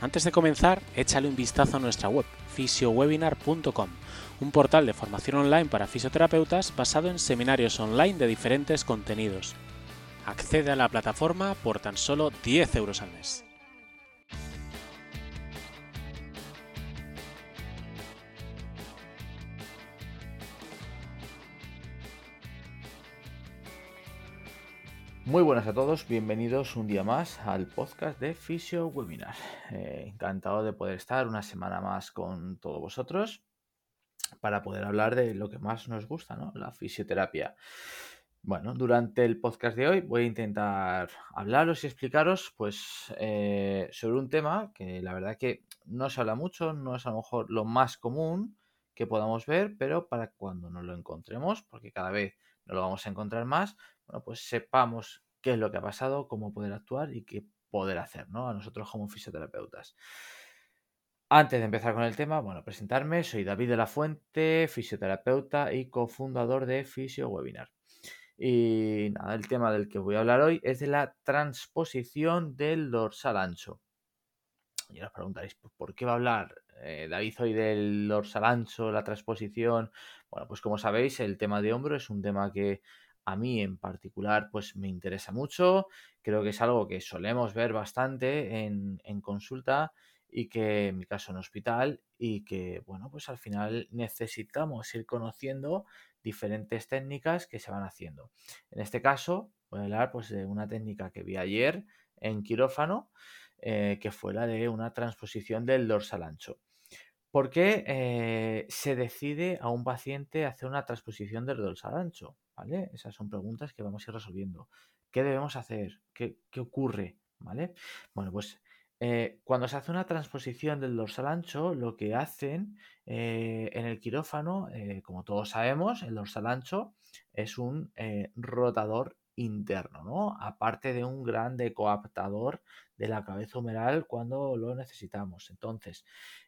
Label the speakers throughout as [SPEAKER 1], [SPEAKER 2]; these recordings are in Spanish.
[SPEAKER 1] Antes de comenzar, échale un vistazo a nuestra web, fisiowebinar.com, un portal de formación online para fisioterapeutas basado en seminarios online de diferentes contenidos. Accede a la plataforma por tan solo 10 euros al mes.
[SPEAKER 2] Muy buenas a todos, bienvenidos un día más al podcast de Fisio Webinar. Eh, encantado de poder estar una semana más con todos vosotros para poder hablar de lo que más nos gusta, ¿no? La fisioterapia. Bueno, durante el podcast de hoy voy a intentar hablaros y explicaros pues eh, sobre un tema que la verdad que no se habla mucho, no es a lo mejor lo más común que podamos ver, pero para cuando nos lo encontremos, porque cada vez nos lo vamos a encontrar más, bueno, pues sepamos qué es lo que ha pasado, cómo poder actuar y qué poder hacer, ¿no? A nosotros como fisioterapeutas. Antes de empezar con el tema, bueno, presentarme, soy David de la Fuente, fisioterapeuta y cofundador de Fisio Webinar. Y nada, el tema del que voy a hablar hoy es de la transposición del dorsal ancho. Y os preguntaréis, pues, ¿por qué va a hablar eh, David hoy del dorsal ancho, la transposición? Bueno, pues como sabéis, el tema de hombro es un tema que a mí en particular pues me interesa mucho, creo que es algo que solemos ver bastante en, consulta y que en mi caso en hospital y que bueno pues al final necesitamos ir conociendo diferentes técnicas que se van haciendo. En este caso voy a hablar pues de una técnica que vi ayer en quirófano eh, que fue la de una transposición del dorsal ancho. ¿Por qué eh, se decide a un paciente hacer una transposición del dorsal ancho? ¿vale? Esas son preguntas que vamos a ir resolviendo. ¿Qué debemos hacer? ¿Qué, ocurre? ¿Vale? Bueno, pues eh, cuando se hace una transposición del dorsal ancho, lo que hacen en el quirófano, como todos sabemos, el dorsal ancho es un rotador interno, ¿no? Aparte de un gran decoaptador de la cabeza humeral cuando lo necesitamos. Entonces,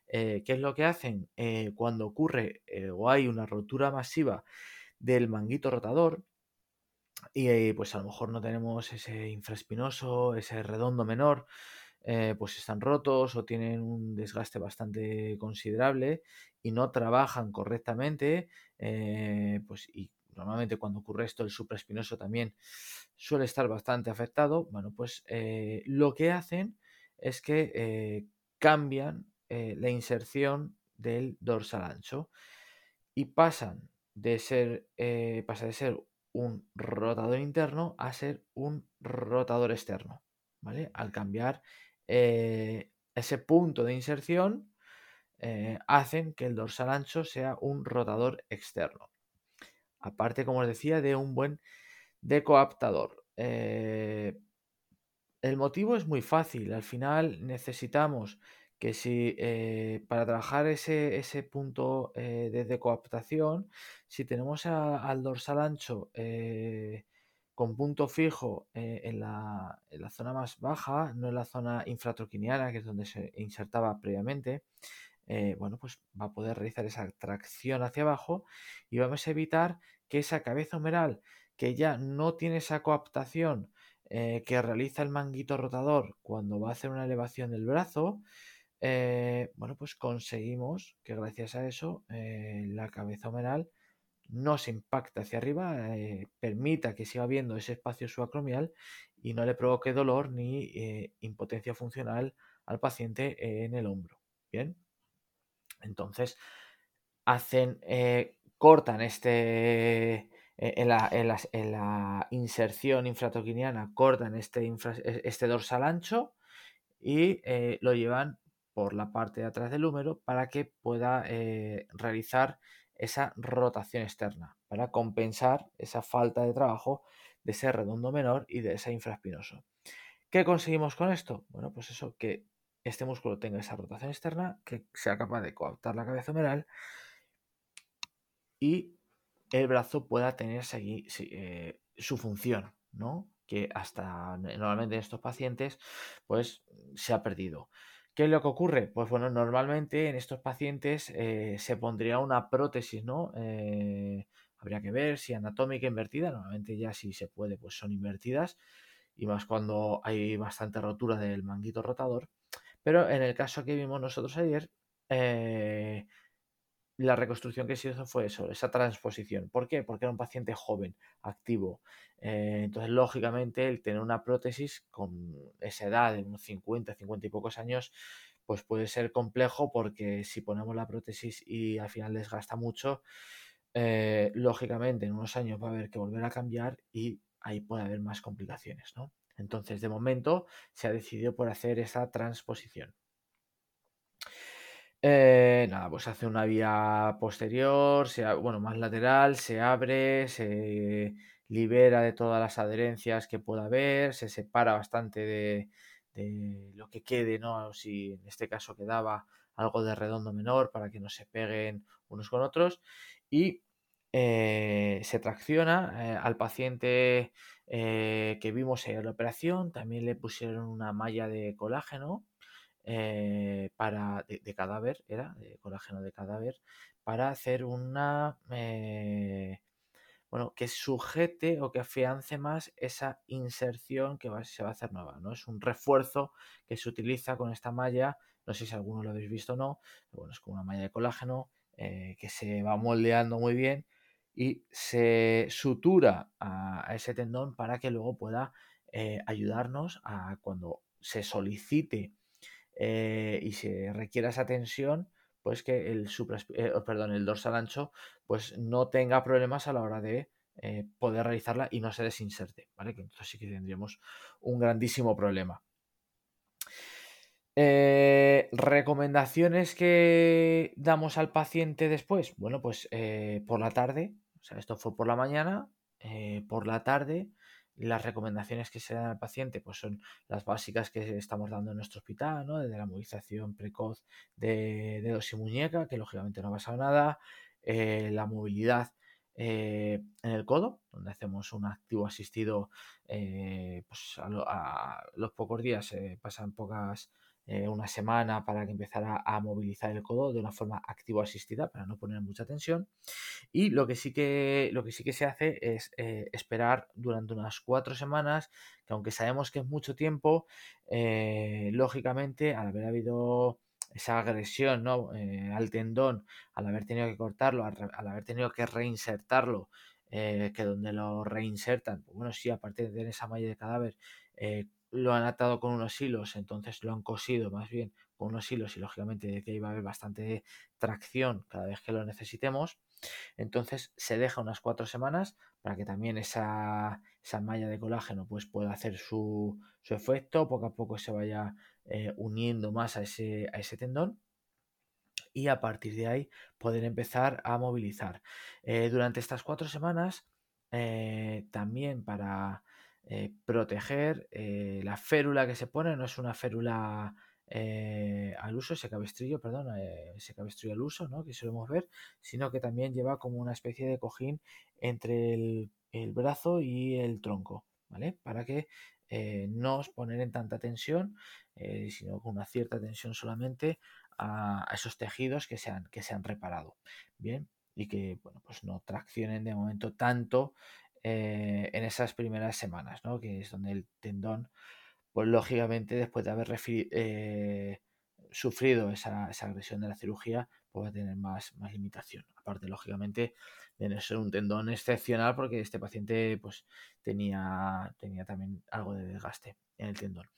[SPEAKER 2] ¿qué es lo que hacen? cuando ocurre o hay una rotura masiva del manguito rotador. Y eh, pues a lo mejor no tenemos ese infraespinoso, ese redondo menor, eh, pues están rotos o tienen un desgaste bastante considerable y no trabajan correctamente, eh, pues y normalmente cuando ocurre esto el supraespinoso también suele estar bastante afectado, bueno, pues lo que hacen es que cambian la inserción del dorsal ancho y pasan de ser, eh, pasa de ser un rotador interno a ser un rotador externo, ¿vale? Al cambiar eh, ese punto de inserción, eh, hacen que el dorsal ancho sea un rotador externo. Aparte, como os decía, de un buen decoaptador. el motivo es muy fácil. Al final necesitamos que si eh, para trabajar ese, ese punto eh, de coaptación, si tenemos al dorsal ancho eh, con punto fijo en la, en, la, zona más baja, no en la zona infratroquiniana, que es donde se insertaba previamente, bueno, pues va a poder realizar esa tracción hacia abajo y vamos a evitar que esa cabeza humeral que ya no tiene esa coaptación que realiza el manguito rotador cuando va a hacer una elevación del brazo, eh, bueno, pues conseguimos que gracias a eso eh, la cabeza humeral no se impacta hacia arriba, eh, permita que siga habiendo ese espacio subacromial y no le provoque dolor ni impotencia funcional al paciente en el hombro. Bien, entonces hacen, cortan este, en la, inserción infratoquiniana, cortan este, e, este dorsal ancho y lo llevan por la parte de atrás del húmero para que pueda eh, realizar esa rotación externa, para compensar esa falta de trabajo de ese redondo menor y de ese infraespinoso. ¿Qué conseguimos con esto? Bueno, pues eso, que este músculo tenga esa rotación externa, que sea capaz de coaptar la cabeza humeral y el brazo pueda tener eh, su función, ¿no? Que hasta normalmente en estos pacientes, pues se ha perdido. ¿Qué es lo que ocurre? Pues bueno, normalmente en estos pacientes eh, se pondría una prótesis, ¿no? Eh, habría que ver si anatómica invertida, normalmente ya si se puede, pues son invertidas, y más cuando hay bastante rotura del manguito rotador. Pero en el caso que vimos nosotros ayer, la reconstrucción que se hizo fue eso, esa transposición. ¿Por qué? Porque era un paciente joven, activo. Eh, entonces, lógicamente, el tener una prótesis con esa edad de unos 50, 50 y pocos años, pues puede ser complejo porque si ponemos la prótesis y al final desgasta mucho, eh, lógicamente en unos años va a haber que volver a cambiar y ahí puede haber más complicaciones, ¿no? Entonces, de momento, se ha decidido por hacer esa transposición. Eh, nada, pues hace una vía posterior, se, bueno, más lateral, se abre, se libera de todas las adherencias que pueda haber, se separa bastante de, lo que quede, ¿no? Si en este caso quedaba algo de redondo menor para que no se peguen unos con otros y eh, se tracciona eh, al paciente que vimos en la operación, también le pusieron una malla de colágeno eh, para, de, cadáver, era, de colágeno de cadáver, para hacer una, eh, bueno, que sujete o que afiance más esa inserción que se va a hacer nueva, ¿no? Es un refuerzo que se utiliza con esta malla, no sé si alguno lo habéis visto o no, bueno, es como una malla de colágeno eh, que se va moldeando muy bien y se sutura a, ese tendón para que luego pueda ayudarnos a cuando se solicite eh, y se requiera esa tensión, pues que el, eh, perdón, el dorsal ancho pues no tenga problemas a la hora de eh, poder realizarla y no se desinserte, ¿vale? Entonces sí que tendríamos un grandísimo problema. recomendaciones que damos al paciente después. Bueno, pues por la tarde, esto fue por la mañana, por la tarde las recomendaciones que se dan al paciente pues son las básicas que estamos dando en nuestro hospital, ¿no? Desde la movilización precoz de dedos y muñeca, que lógicamente no ha pasado nada, eh, la movilidad eh, en el codo, donde hacemos un activo asistido, eh, pues a, los pocos días, pasan pocas eh, una semana para que empezara a movilizar el codo de una forma activo asistida para no poner mucha tensión. Y lo que sí que, lo que, sí que se hace es eh, esperar durante unas cuatro semanas, que aunque sabemos que es mucho tiempo, eh, lógicamente al haber habido esa agresión ¿no? al tendón, al haber tenido que cortarlo, al, haber tenido que reinsertarlo, que donde lo reinsertan, pues bueno, sí, aparte de tener esa malla de cadáver, lo han atado con unos hilos, entonces lo han cosido más bien con unos hilos y lógicamente de que iba a haber bastante tracción cada vez que lo necesitemos. Entonces se deja unas cuatro semanas para que también esa, malla de colágeno pues pueda hacer su, efecto, poco a poco se vaya eh, uniendo más a ese, a ese tendón y a partir de ahí poder empezar a movilizar. Eh, durante estas cuatro semanas eh, también para eh, proteger eh, la férula que se pone, no es una férula eh, al uso, ese cabestrillo, perdón, ese cabestrillo al uso, ¿no? que solemos ver, sino que también lleva como una especie de cojín entre el, brazo y el tronco, ¿vale? Para que no os poner en tanta tensión, sino con una cierta tensión solamente a, esos tejidos que se, han, que se han reparado, ¿bien? Y que, bueno, pues no traccionen de momento tanto eh, en esas primeras semanas, ¿no? que es donde el tendón, pues lógicamente después de haber eh, sufrido esa, agresión de la cirugía, pues va a tener más, más limitación. Aparte, lógicamente, de no ser un tendón excepcional porque este paciente pues tenía, tenía también algo de desgaste en el tendón.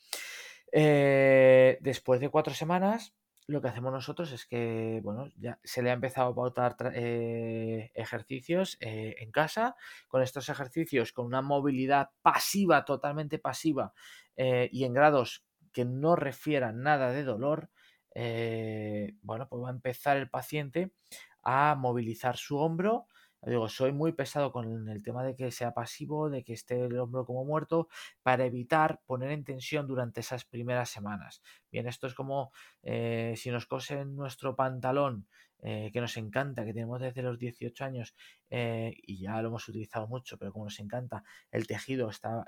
[SPEAKER 2] Eh, después de cuatro semanas, lo que hacemos nosotros es que, bueno, ya se le ha empezado a pautar eh, ejercicios eh, en casa, con estos ejercicios con una movilidad pasiva, totalmente pasiva, eh, y en grados que no refieran nada de dolor, bueno, pues va a empezar el paciente a movilizar su hombro digo, soy muy pesado con el tema de que sea pasivo, de que esté el hombro como muerto, para evitar poner en tensión durante esas primeras semanas. Bien, esto es como eh, si nos cosen nuestro pantalón, eh, que nos encanta, que tenemos desde los 18 años eh, y ya lo hemos utilizado mucho, pero como nos encanta, el tejido está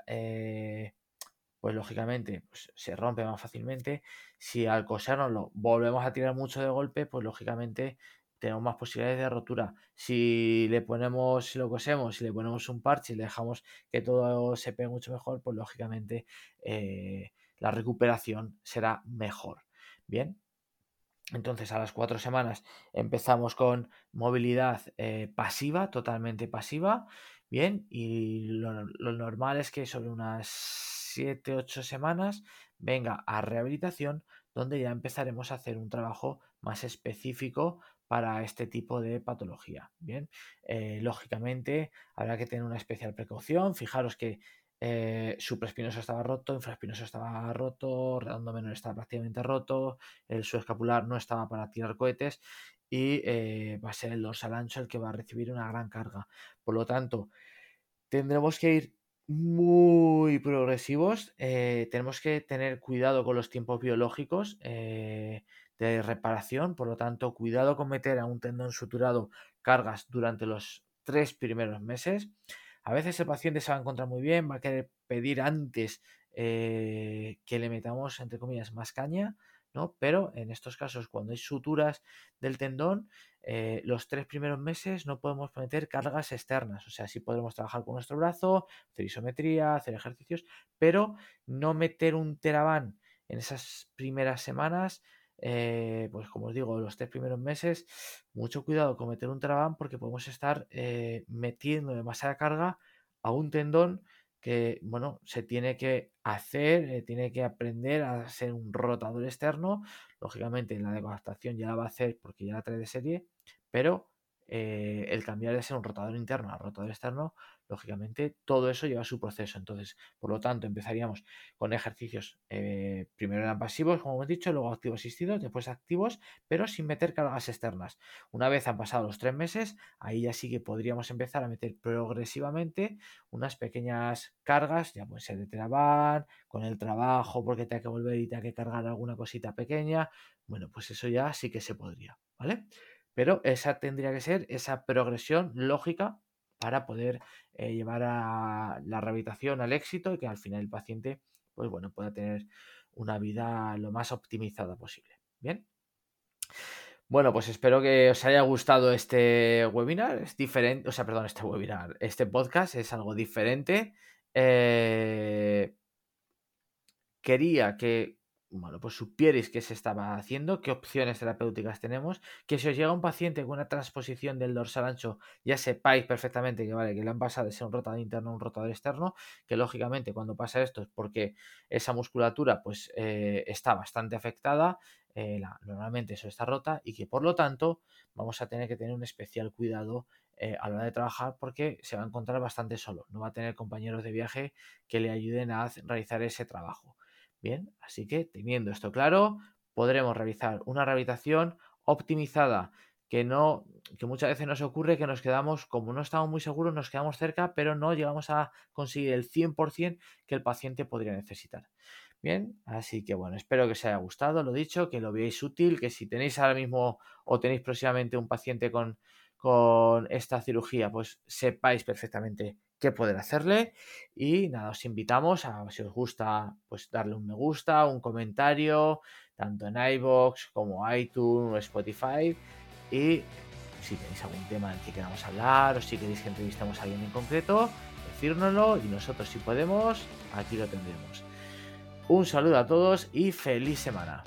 [SPEAKER 2] pues lógicamente pues, se rompe más fácilmente. Si al lo volvemos a tirar mucho de golpe, pues lógicamente tenemos más posibilidades de rotura. Si le ponemos, si lo cosemos, si le ponemos un parche y le dejamos que todo se pegue mucho mejor, pues lógicamente eh, la recuperación será mejor. Bien. Entonces a las cuatro semanas empezamos con movilidad eh, pasiva, totalmente pasiva. Bien, y lo, normal es que sobre unas 7, 8 semanas venga a rehabilitación, donde ya empezaremos a hacer un trabajo más específico para este tipo de patología. Bien, eh, lógicamente habrá que tener una especial precaución. Fijaros que eh, supraespinoso estaba roto, infraespinoso estaba roto, redondo menor estaba prácticamente roto, el suescapular no estaba para tirar cohetes y eh, va a ser el dorsal ancho el que va a recibir una gran carga. Por lo tanto, tendremos que ir muy progresivos. tenemos que tener cuidado con los tiempos biológicos de reparación, por lo tanto, cuidado con meter a un tendón suturado cargas durante los tres primeros meses. A veces el paciente se va a encontrar muy bien, va a querer pedir antes eh, que le metamos, entre comillas, más caña, ¿no? Pero en estos casos, cuando hay suturas del tendón, eh, los tres primeros meses no podemos meter cargas externas. O sea, sí podremos trabajar con nuestro brazo, hacer isometría, hacer ejercicios, pero no meter un teraban en esas primeras semanas eh, pues como os digo, los tres primeros meses, mucho cuidado con meter un trabán porque podemos estar eh, metiendo demasiada carga a un tendón que, bueno, se tiene que hacer, eh, tiene que aprender a ser un rotador externo. Lógicamente, en la adaptación ya la va a hacer porque ya la trae de serie, pero eh, el cambiar de ser un rotador interno a rotador externo, lógicamente todo eso lleva su proceso. Entonces, por lo tanto, empezaríamos con ejercicios, eh, primero eran pasivos, como hemos dicho, luego activos asistidos, después activos, pero sin meter cargas externas. Una vez han pasado los tres meses, ahí ya sí que podríamos empezar a meter progresivamente unas pequeñas cargas, ya puede ser de Teraban, con el trabajo, porque te hay que volver y te hay que cargar alguna cosita pequeña. Bueno, pues eso ya sí que se podría, ¿vale? Pero esa tendría que ser esa progresión lógica para poder eh, llevar a la rehabilitación al éxito y que al final el paciente pues bueno, pueda tener una vida lo más optimizada posible. Bien. Bueno, pues espero que os haya gustado este webinar. Es diferente, o sea, perdón, este webinar, este podcast es algo diferente. Eh, quería que pues supierais qué se estaba haciendo, qué opciones terapéuticas tenemos, que si os llega un paciente con una transposición del dorsal ancho, ya sepáis perfectamente que vale, que le han pasado de ser un rotador interno a un rotador externo, que lógicamente cuando pasa esto es porque esa musculatura pues eh, está bastante afectada, eh, normalmente eso está rota y que por lo tanto vamos a tener que tener un especial cuidado eh, a la hora de trabajar porque se va a encontrar bastante solo, no va a tener compañeros de viaje que le ayuden a realizar ese trabajo. Bien, así que teniendo esto claro, podremos realizar una rehabilitación optimizada que no que muchas veces nos ocurre que nos quedamos como no estamos muy seguros nos quedamos cerca pero no llegamos a conseguir el 100% que el paciente podría necesitar. Bien así que bueno espero que os haya gustado lo dicho que lo veáis útil que si tenéis ahora mismo o tenéis próximamente un paciente con con esta cirugía pues sepáis perfectamente qué poder hacerle. Y nada, os invitamos a, si os gusta, pues darle un me gusta, un comentario, tanto en iBox como iTunes o Spotify. Y si tenéis algún tema del que queramos hablar o si queréis que entrevistemos a alguien en concreto, decírnoslo y nosotros si podemos, aquí lo tendremos. Un saludo a todos y feliz semana.